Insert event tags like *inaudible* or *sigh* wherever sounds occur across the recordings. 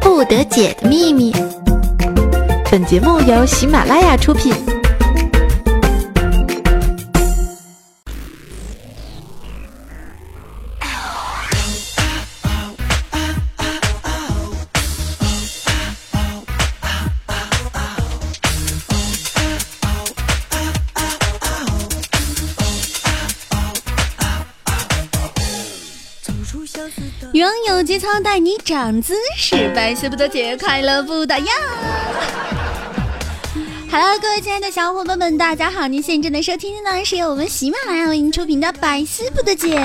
不得解的秘密。本节目由喜马拉雅出品。节操带你长姿势，百思不得解，快乐不打烊。Hello，各位亲爱的小伙伴们，大家好！您现在正在收听的呢，是由我们喜马拉雅为您出品的《百思不得解》。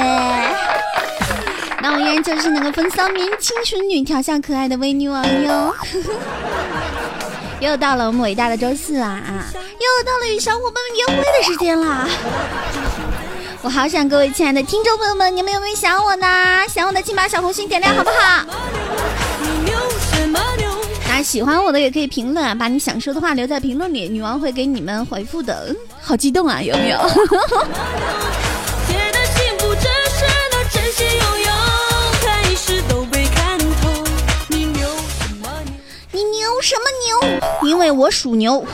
那我依然就是那个风骚年轻纯女、调笑可爱的微女王哟。*laughs* 又到了我们伟大的周四啊啊！又到了与小伙伴们约会的时间啦。我好想各位亲爱的听众朋友们，你们有没有想我呢？想我的请把小红心点亮好不好？那喜欢我的也可以评论啊，把你想说的话留在评论里，女王会给你们回复的。好激动啊，有没有？你牛什么牛？因为我属牛。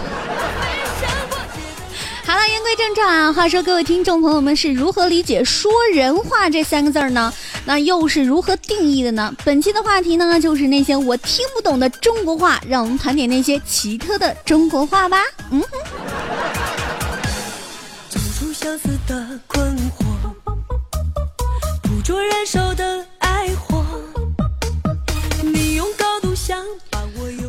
言归正传啊。话说，各位听众朋友们是如何理解“说人话”这三个字儿呢？那又是如何定义的呢？本期的话题呢，就是那些我听不懂的中国话。让我们盘点那些奇特的中国话吧。嗯哼。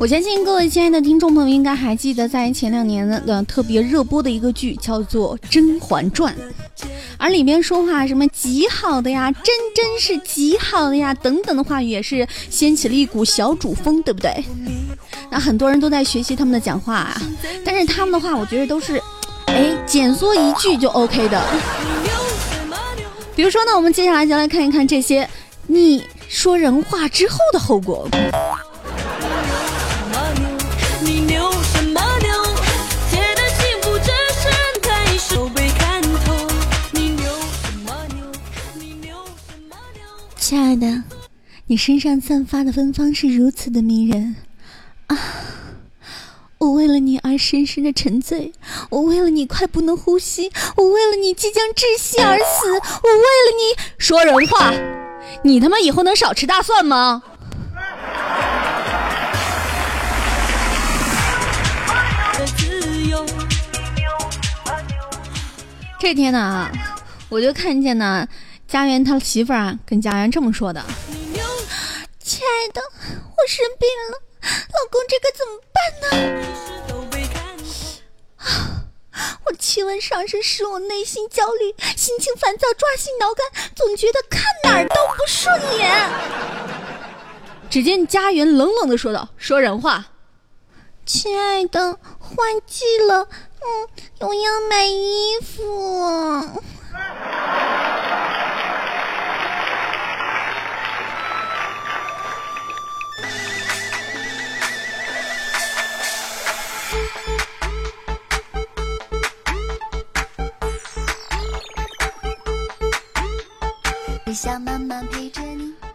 我相信各位亲爱的听众朋友应该还记得，在前两年的特别热播的一个剧叫做《甄嬛传》，而里面说话什么极好的呀，真真是极好的呀等等的话语，也是掀起了一股小主风，对不对？那很多人都在学习他们的讲话啊，但是他们的话，我觉得都是，哎，简缩一句就 OK 的。比如说呢，我们接下来就来看一看这些你说人话之后的后果。你身上散发的芬芳是如此的迷人啊！我为了你而深深的沉醉，我为了你快不能呼吸，我为了你即将窒息而死，我为了你说人话，你他妈以后能少吃大蒜吗？这天呢，我就看见呢。家园他媳妇儿啊，跟家园这么说的：“亲爱的，我生病了，老公，这可怎么办呢？我气温上升，使我内心焦虑，心情烦躁，抓心挠肝，总觉得看哪儿都不顺眼。”只见家园冷冷的说道：“说人话，亲爱的，换季了，嗯，我要买衣服。”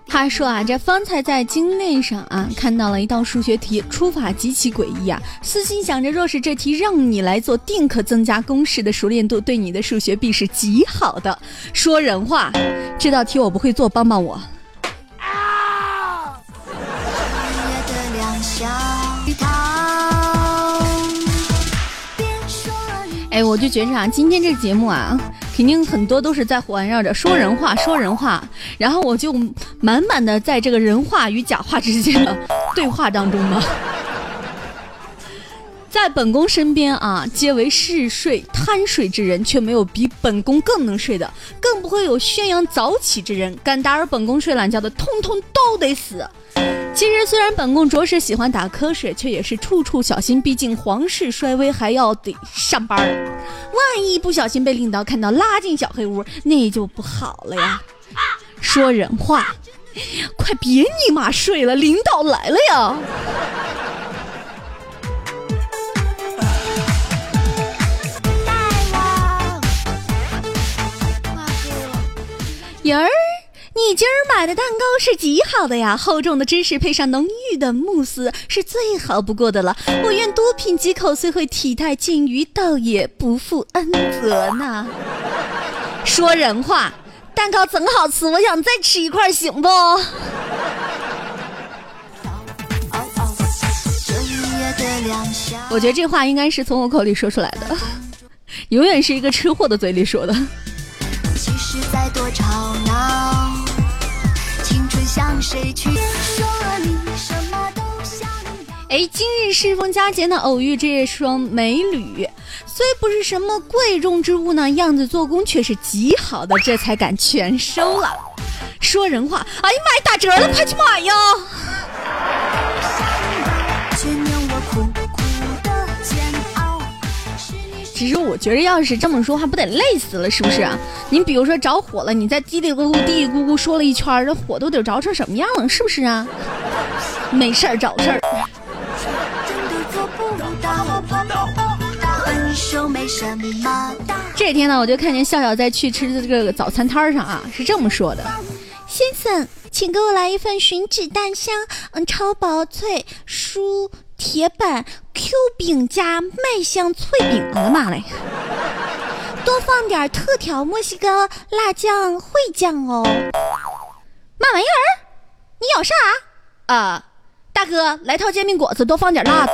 他说啊，这方才在经练上啊看到了一道数学题，出法极其诡异啊，私心想着，若是这题让你来做，定可增加公式的熟练度，对你的数学必是极好的。说人话，这道题我不会做，帮帮我。哎，我就觉着啊，今天这节目啊。肯定很多都是在环绕着说人话，说人话，然后我就满满的在这个人话与假话之间的对话当中嘛。在本宫身边啊，皆为嗜睡贪睡之人，却没有比本宫更能睡的，更不会有宣扬早起之人。敢打扰本宫睡懒觉的，通通都得死。其实，虽然本宫着实喜欢打瞌睡，却也是处处小心。毕竟皇室衰微，还要得上班儿。万一不小心被领导看到，拉进小黑屋，那就不好了呀。说人话，快别尼玛睡了，领导来了呀！大王，儿，你今儿买的蛋糕是极好的呀，厚重的芝士配上浓郁的慕斯是最好不过的了。我愿多品几口，虽会体态近于，倒也不负恩泽呢。说人话，蛋糕怎好吃，我想再吃一块，行不？我觉得这话应该是从我口里说出来的，永远是一个吃货的嘴里说的。哎，今日适逢佳节呢，偶遇这双美女，虽不是什么贵重之物呢，样子做工却是极好的，这才敢全收了。说人话，哎呀妈呀，打折了，快去买呀！其实我觉得，要是这么说话，不得累死了，是不是？你比如说着火了，你再嘀嘀咕咕、嘀嘀咕咕说了一圈，这火都得着成什么样了，是不是啊？没事儿找事儿。这天呢，我就看见笑笑在去吃的这个早餐摊上啊，是这么说的：“先生，请给我来一份吮指蛋香，嗯，超薄脆酥。”铁板 Q 饼加麦香脆饼，我的妈嘞！多放点特调墨西哥辣酱烩酱哦。嘛玩意儿？你咬啥？啊，大哥，来套煎饼果子，多放点辣子。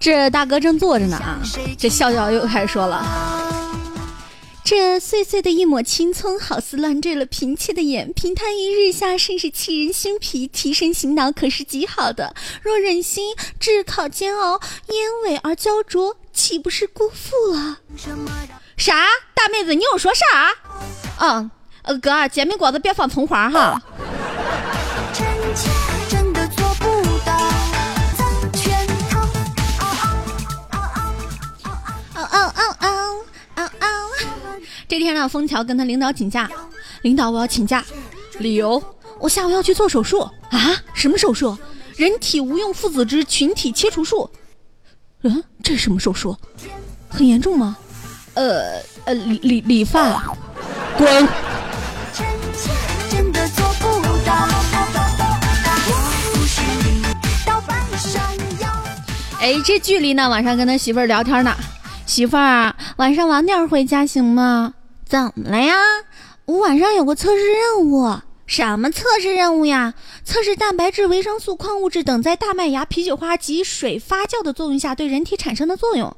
这大哥正坐着呢啊，这笑笑又开始说了。这碎碎的一抹青葱，好似乱坠了嫔妾的眼。平摊一日下，甚是沁人心脾，提神醒脑，可是极好的。若忍心炙烤煎熬，烟尾而焦灼，岂不是辜负了？啥？大妹子，你又说啥？嗯，呃，哥，煎饼果子别放葱花哈。这天呢，枫桥跟他领导请假，领导我要请假，理由我下午要去做手术啊？什么手术？人体无用父子之群体切除术。嗯，这是什么手术？很严重吗？呃呃，理理理发，滚！哎，这距离呢？晚上跟他媳妇儿聊天呢。媳妇儿，晚上晚点回家行吗？怎么了呀？我晚上有个测试任务。什么测试任务呀？测试蛋白质、维生素、矿物质等在大麦芽、啤酒花及水发酵的作用下对人体产生的作用。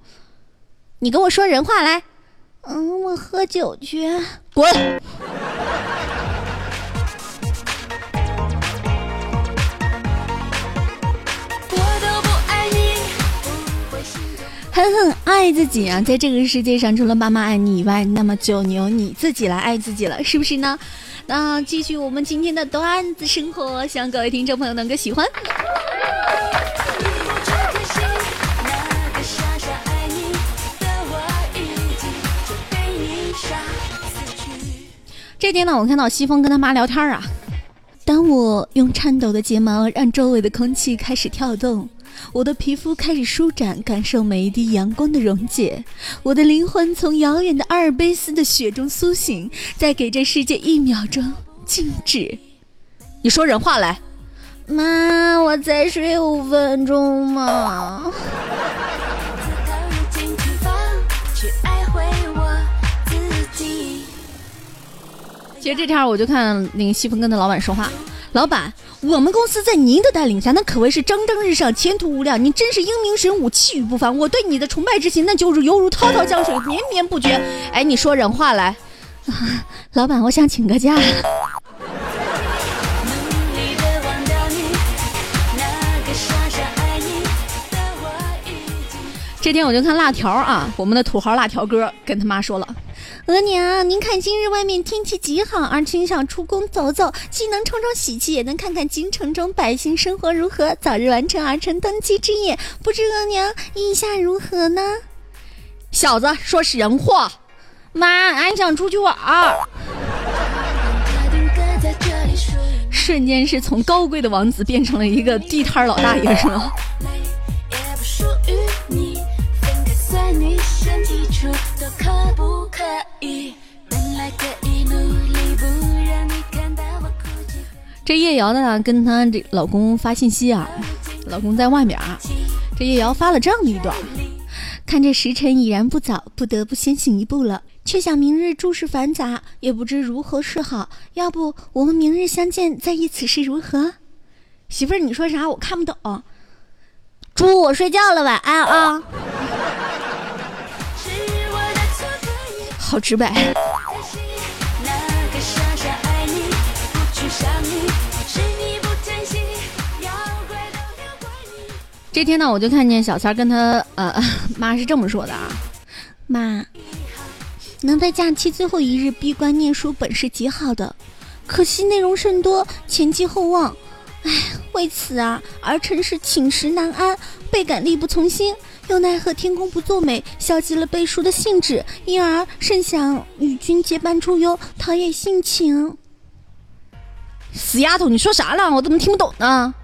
你跟我说人话来。嗯，我喝酒去。滚。狠狠爱自己啊！在这个世界上，除了妈妈爱你以外，那么就由你自己来爱自己了，是不是呢？那继续我们今天的段子生活，希望各位听众朋友能够喜欢。这天呢，我看到西风跟他妈聊天啊。当我用颤抖的睫毛让周围的空气开始跳动。我的皮肤开始舒展，感受每一滴阳光的溶解。我的灵魂从遥远的阿尔卑斯的雪中苏醒，再给这世界一秒钟静止。你说人话来，妈，我再睡五分钟嘛。其实这天我就看那个西风跟那老板说话。老板，我们公司在您的带领下，那可谓是蒸蒸日上，前途无量。你真是英明神武，气宇不凡。我对你的崇拜之情，那就是犹如滔滔江水，绵绵不绝。哎，你说人话来，老板，我想请个假。这天我就看辣条啊，我们的土豪辣条哥跟他妈说了。额娘，您看今日外面天气极好，儿臣想出宫走走，既能冲冲喜气，也能看看京城中百姓生活如何，早日完成儿臣登基之业。不知额娘意下如何呢？小子，说人话。妈，俺想出去玩儿。瞬间是从高贵的王子变成了一个地摊老大爷，是吗？*laughs* 可不可以本来可以努力不让你看到我哭泣这叶瑶呢跟她这老公发信息啊老公在外面啊这叶瑶发了这样的一段看这时辰已然不早不得不先行一步了。却想明日诸事繁杂也不知如何是好要不我们明日相见在意此事如何？媳妇儿你说啥？我看不懂。猪我睡觉了晚安啊。好直白。这天呢，我就看见小三跟他呃 *laughs* 妈是这么说的啊，妈，能在假期最后一日闭关念书本是极好的，可惜内容甚多，前期厚望，唉，为此啊，儿臣是寝食难安，倍感力不从心。又奈何天公不作美，消极了背书的兴致，因而甚想与君结伴出游，陶冶性情。死丫头，你说啥了？我怎么听不懂呢？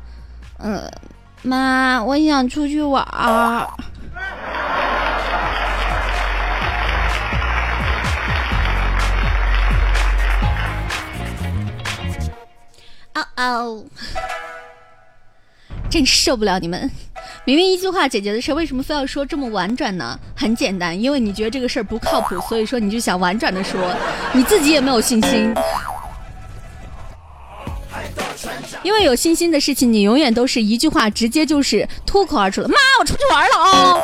呃，妈，我想出去玩儿。哦哦，真受不了你们！明明一句话解决的事，为什么非要说这么婉转呢？很简单，因为你觉得这个事儿不靠谱，所以说你就想婉转的说，你自己也没有信心。因为有信心的事情，你永远都是一句话直接就是脱口而出了。妈，我出去玩了啊！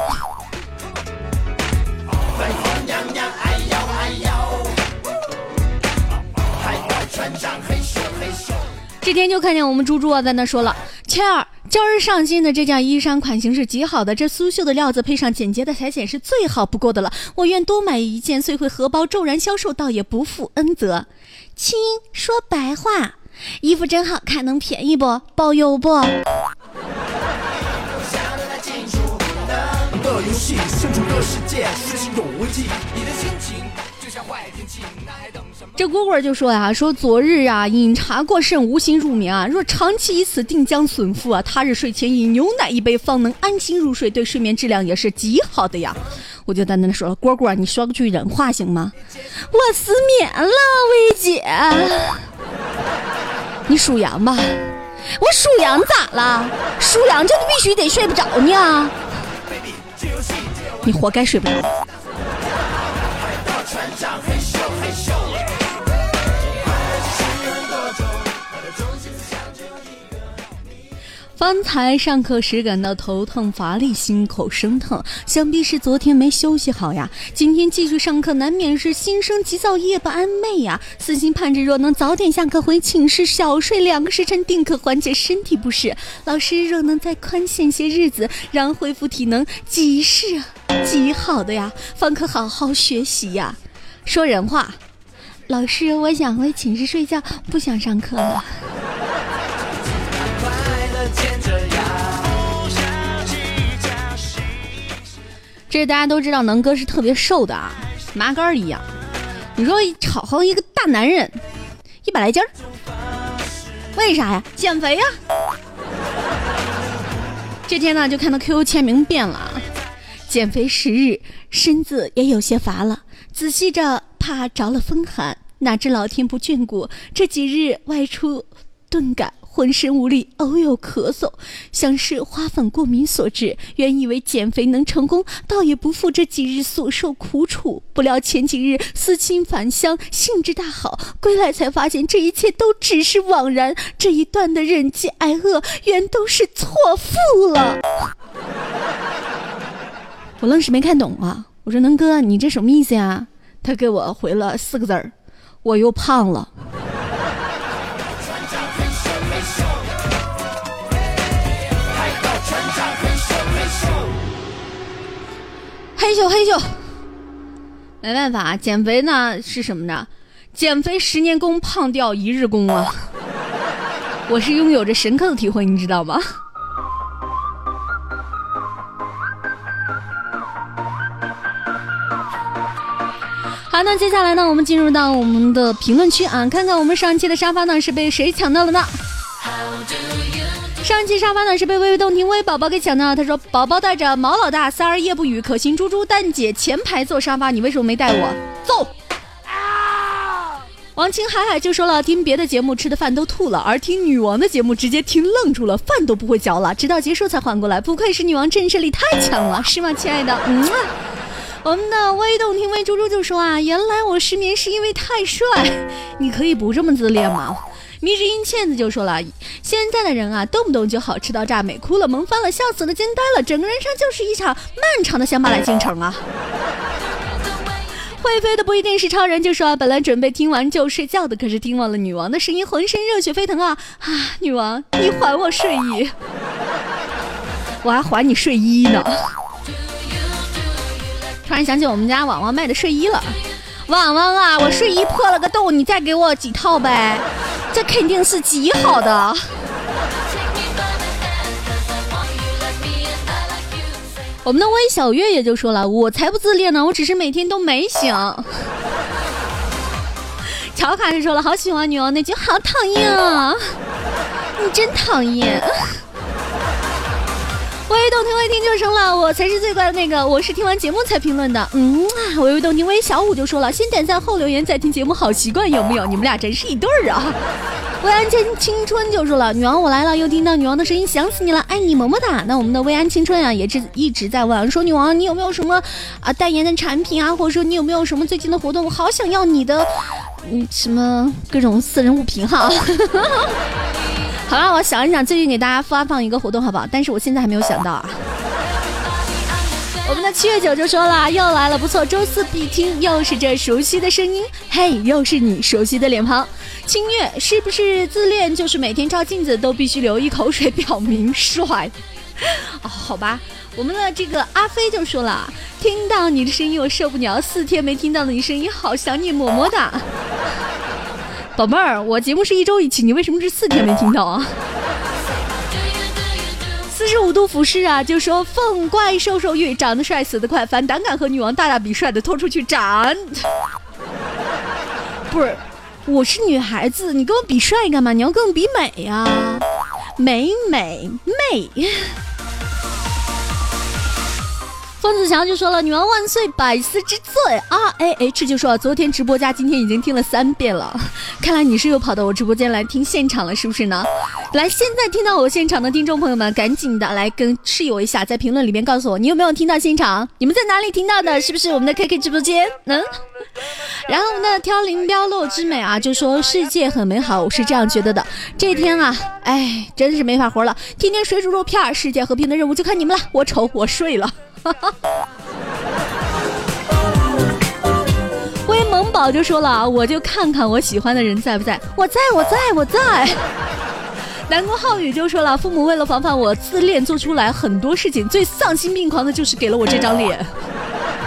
这天就看见我们猪猪啊在那说了，倩儿。今日上新的这件衣衫款型是极好的，这苏绣的料子配上简洁的裁剪是最好不过的了。我愿多买一件，虽会荷包骤然消瘦，倒也不负恩泽。亲，说白话，衣服真好看，能便宜不？包邮不？这这蝈蝈就说呀：“说昨日啊，饮茶过甚，无心入眠啊。若长期以此，定将损腹啊。他日睡前饮牛奶一杯，方能安心入睡，对睡眠质量也是极好的呀。”我就淡淡的说了：“蝈蝈，你说句人话行吗？我失眠了，薇姐。你属羊吧？我属羊咋了？属羊就必须得睡不着呢？你活该睡不着。”方才上课时感到头疼乏力，心口生疼，想必是昨天没休息好呀。今天继续上课，难免是心生急躁，夜不安寐呀。私心盼着若能早点下课回寝室，小睡两个时辰，定可缓解身体不适。老师若能再宽限些日子，让恢复体能，极是极好的呀。方可好好学习呀。说人话，老师，我想回寝室睡觉，不想上课了。这大家都知道，能哥是特别瘦的啊，麻杆一样。你说好好一个大男人，一百来斤儿，为啥呀？减肥呀！这天呢，就看到 QQ 签名变了，减肥十日，身子也有些乏了，仔细着怕着了风寒，哪知老天不眷顾，这几日外出顿感。浑身无力，偶有咳嗽，像是花粉过敏所致。原以为减肥能成功，倒也不负这几日所受苦楚。不料前几日思亲返乡，兴致大好，归来才发现这一切都只是枉然。这一段的忍饥挨饿，原都是错付了。*laughs* 我愣是没看懂啊！我说能哥，你这什么意思呀？他给我回了四个字儿：我又胖了。嘿咻嘿咻，没办法，减肥呢是什么呢？减肥十年功，胖掉一日功啊！我是拥有着深刻的体会，你知道吗？好，那接下来呢，我们进入到我们的评论区啊，看看我们上期的沙发呢是被谁抢到了呢？上期沙发呢是被微微动听微宝宝给抢到了。他说：“宝宝带着毛老大三儿夜不语，可心猪猪蛋姐前排坐沙发，你为什么没带我？”走！王清海海就说了，听别的节目吃的饭都吐了，而听女王的节目直接听愣住了，饭都不会嚼了，直到结束才缓过来。不愧是女王，震慑力太强了，是吗，亲爱的？*laughs* 嗯。我们的微动听微猪猪就说啊，原来我失眠是因为太帅，你可以不这么自恋吗？迷之音倩子就说了，现在的人啊，动不动就好吃到炸，美哭了，萌翻了，笑死了，惊呆了，整个人生就是一场漫长的乡巴佬进程啊。*laughs* 会飞的不一定是超人，就说啊，本来准备听完就睡觉的，可是听完了女王的声音，浑身热血沸腾啊啊！女王，你还我睡衣，我还还你睡衣呢。突然想起我们家网网卖的睡衣了，网网啊，我睡衣破了个洞，你再给我几套呗，这肯定是极好的。我们的微小月也就说了，我才不自恋呢，我只是每天都没醒。乔卡就说了，好喜欢女王那句，好讨厌啊，你真讨厌。微微动听微听就成了，我才是最乖的那个。我是听完节目才评论的。嗯，微微动听微小五就说了，先点赞后留言再听节目，好习惯有没有？你们俩真是一对儿啊！*laughs* 薇安青青春就说了，女王我来了，又听到女王的声音，想死你了，爱你么么哒。那我们的薇安青春啊，也是一直在问说，女王你有没有什么啊代言的产品啊，或者说你有没有什么最近的活动？我好想要你的，嗯，什么各种私人物品哈。*laughs* 好了，我想一想，最近给大家发放一个活动，好不好？但是我现在还没有想到啊。*laughs* 我们的七月九就说了，又来了，不错，周四必听，又是这熟悉的声音，嘿，又是你熟悉的脸庞。清月是不是自恋？就是每天照镜子都必须流一口水，表明帅。*laughs* 哦，好吧，我们的这个阿飞就说了，听到你的声音我受不了，四天没听到你声音，好想你，么么哒。宝贝儿，我节目是一周一期，你为什么是四天没听到啊？*laughs* 四十五度俯视啊，就说凤怪瘦瘦玉，长得帅死得快，凡胆敢和女王大大比帅的，拖出去斩。不是，我是女孩子，你跟我比帅干嘛？你要跟我比美呀，美美美。方子强就说了：“女王万岁，百思之最。”R A H 就说：“昨天直播加今天已经听了三遍了，*laughs* 看来你是又跑到我直播间来听现场了，是不是呢？来，现在听到我现场的听众朋友们，赶紧的来跟室友一下，在评论里面告诉我你有没有听到现场？你们在哪里听到的？是不是我们的 K K 直播间？嗯。然后我们的挑零标落之美啊，就说世界很美好，我是这样觉得的。这天啊，哎，真是没法活了，天天水煮肉片，世界和平的任务就看你们了。我丑，我睡了。” *laughs* 威萌宝就说了，我就看看我喜欢的人在不在，我在我在我在。*laughs* 南宫浩宇就说了，父母为了防范我自恋，做出来很多事情，最丧心病狂的就是给了我这张脸。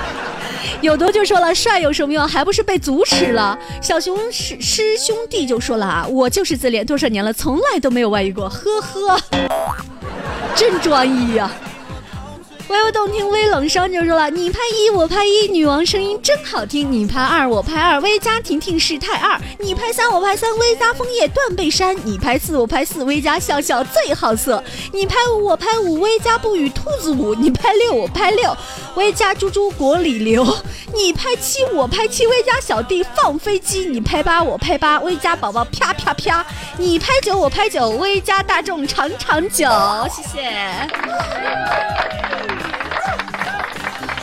*laughs* 有毒就说了，帅有什么用，还不是被阻止了。小熊师师兄弟就说了啊，我就是自恋，多少年了，从来都没有外遇过，呵呵，真专一呀。微微动听，微冷声就说了：“你拍一，我拍一，女王声音真好听。你拍二，我拍二，微加婷婷是太二。你拍三，我拍三，微加枫叶断背山。你拍四，我拍四，微加笑笑最好色。你拍五，我拍五，微加不语兔子舞。你拍六，我拍六，微加猪猪国里流。你拍七，我拍七，微加小弟放飞机。你拍八，我拍八，微加宝宝啪啪啪。你拍九，我拍九，微加大众长长久。谢谢。”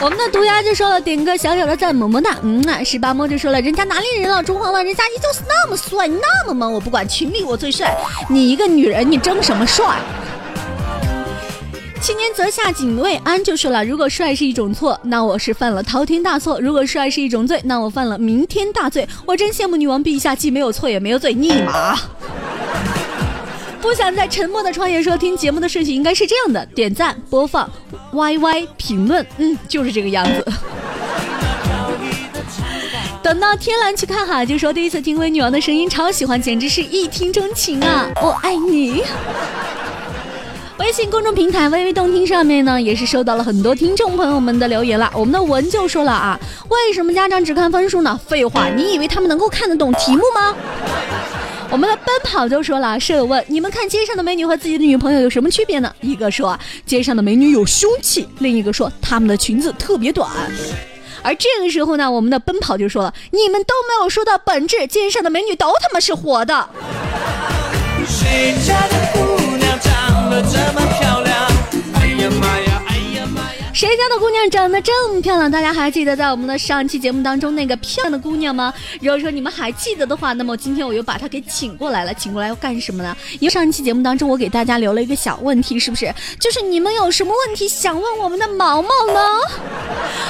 我们的毒牙就说了，点个小小的赞，么么哒。嗯啊，十八摸就说了，人家哪里人了？中皇了，人家依旧是那么帅，那么萌。我不管，群里我最帅。你一个女人，你争什么帅？青年泽下警卫安就说了，如果帅是一种错，那我是犯了滔天大错；如果帅是一种罪，那我犯了弥天大罪。我真羡慕女王陛下，既没有错也没有罪，尼玛！不想在沉默的创业说，听节目的顺序应该是这样的：点赞、播放、YY、评论，嗯，就是这个样子。*laughs* 等到天蓝去看哈，就说第一次听微女王的声音，超喜欢，简直是一听钟情啊！我爱你。微信公众平台微微动听上面呢，也是收到了很多听众朋友们的留言了。我们的文就说了啊，为什么家长只看分数呢？废话，你以为他们能够看得懂题目吗？我们的奔跑就说了，舍友问你们看街上的美女和自己的女朋友有什么区别呢？一个说街上的美女有凶器，另一个说她们的裙子特别短。而这个时候呢，我们的奔跑就说了：“你们都没有说到本质，街上的美女都他妈是活的。”谁家的姑娘长得这么漂亮？大家还记得在我们的上期节目当中那个漂亮的姑娘吗？如果说你们还记得的话，那么今天我又把她给请过来了。请过来要干什么呢？因为上一期节目当中我给大家留了一个小问题，是不是？就是你们有什么问题想问我们的毛毛呢？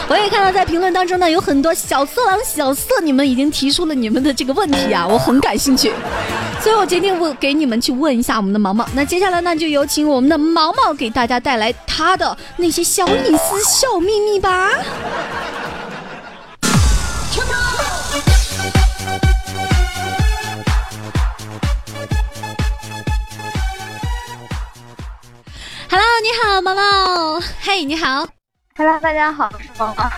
我也看到在评论当中呢有很多小色狼、小色，你们已经提出了你们的这个问题啊，我很感兴趣，所以我决定问给你们去问一下我们的毛毛。那接下来呢，就有请我们的毛毛给大家带来他的那些小隐。私小秘密吧。Hello，你好，毛毛。嘿，你好。Hello，大家好，我是毛毛。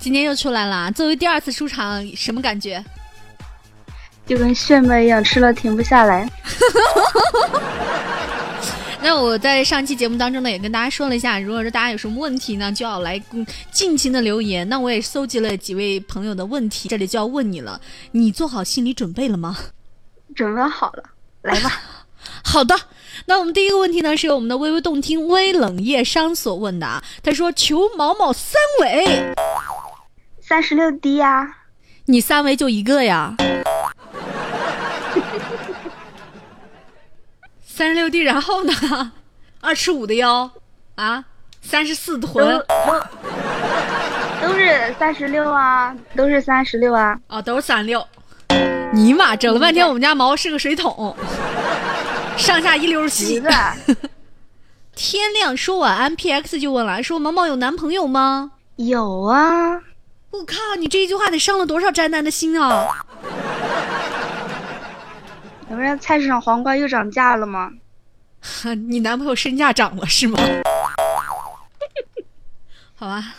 今天又出来了，作为第二次出场，什么感觉？就跟炫迈一样，吃了停不下来。*laughs* 那我在上期节目当中呢，也跟大家说了一下，如果说大家有什么问题呢，就要来尽情的留言。那我也搜集了几位朋友的问题，这里就要问你了，你做好心理准备了吗？*laughs* 准备好了，来吧。*laughs* 好的，那我们第一个问题呢，是由我们的微微动听微冷夜殇所问的啊。他说：“求毛毛三围，三十六 D 呀？你三围就一个呀？”三十六 D，然后呢？*laughs* 二尺五的腰，啊，三十四臀，都是三十六啊，都是三十六啊，哦，都是三六。尼玛，整了半天，我们家毛是个水桶，上下一溜齐。*laughs* 天亮说晚安，PX 就问了，说毛毛有男朋友吗？有啊。我靠，你这一句话得伤了多少宅男的心啊！不是菜市场黄瓜又涨价了吗？*laughs* 你男朋友身价涨了是吗？*laughs* 好吧，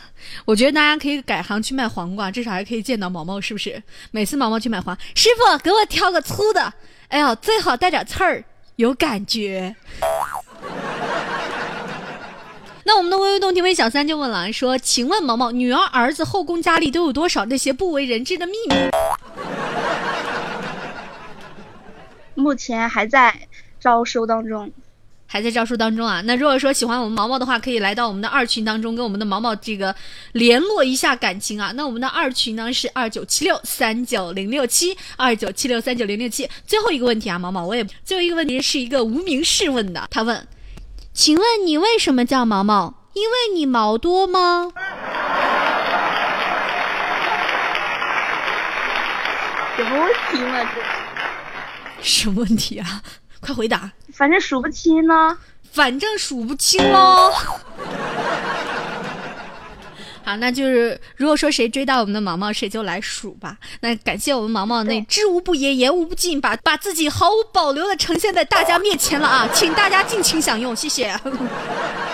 我觉得大家可以改行去卖黄瓜，至少还可以见到毛毛，是不是？每次毛毛去买黄，师傅给我挑个粗的，哎呀，最好带点刺儿，有感觉。*laughs* 那我们的微微动听微小三就问了，说：“请问毛毛，女儿儿子后宫佳丽都有多少那些不为人知的秘密？”目前还在招收当中，还在招收当中啊。那如果说喜欢我们毛毛的话，可以来到我们的二群当中，跟我们的毛毛这个联络一下感情啊。那我们的二群呢是二九七六三九零六七二九七六三九零六七。最后一个问题啊，毛毛，我也最后一个问题是一个无名氏问的，他问：请问你为什么叫毛毛？因为你毛多吗？*laughs* 什么问题嘛这？什么问题啊？*laughs* 快回答！反正数不清呢，反正数不清喽。*laughs* 好，那就是如果说谁追到我们的毛毛，谁就来数吧。那感谢我们毛毛那知无不言，言无不尽，把把自己毫无保留的呈现在大家面前了啊！请大家尽情享用，谢谢。*laughs*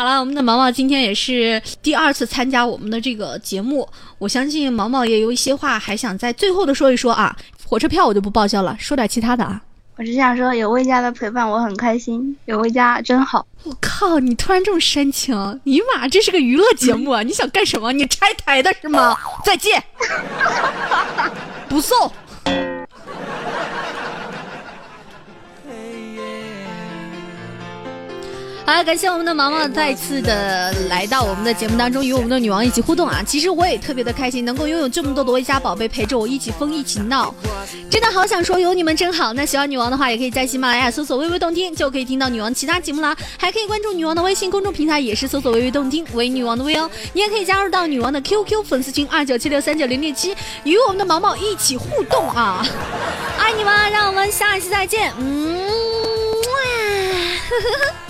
好了，我们的毛毛今天也是第二次参加我们的这个节目，我相信毛毛也有一些话还想在最后的说一说啊。火车票我就不报销了，说点其他的啊。我只想说，有魏家的陪伴我很开心，有魏家真好。我靠，你突然这么煽情，尼玛，这是个娱乐节目啊！*laughs* 你想干什么？你拆台的是吗？再见，不送。好，感谢我们的毛毛再次的来到我们的节目当中，与我们的女王一起互动啊！其实我也特别的开心，能够拥有这么多的微家宝贝陪着我一起疯一起闹，真的好想说有你们真好。那喜欢女王的话，也可以在喜马拉雅搜索“微微动听”，就可以听到女王其他节目啦。还可以关注女王的微信公众平台，也是搜索“微微动听”为女王的微哦。你也可以加入到女王的 QQ 粉丝群二九七六三九零六七，与我们的毛毛一起互动啊！爱你们，让我们下一期再见。嗯，哇。*laughs*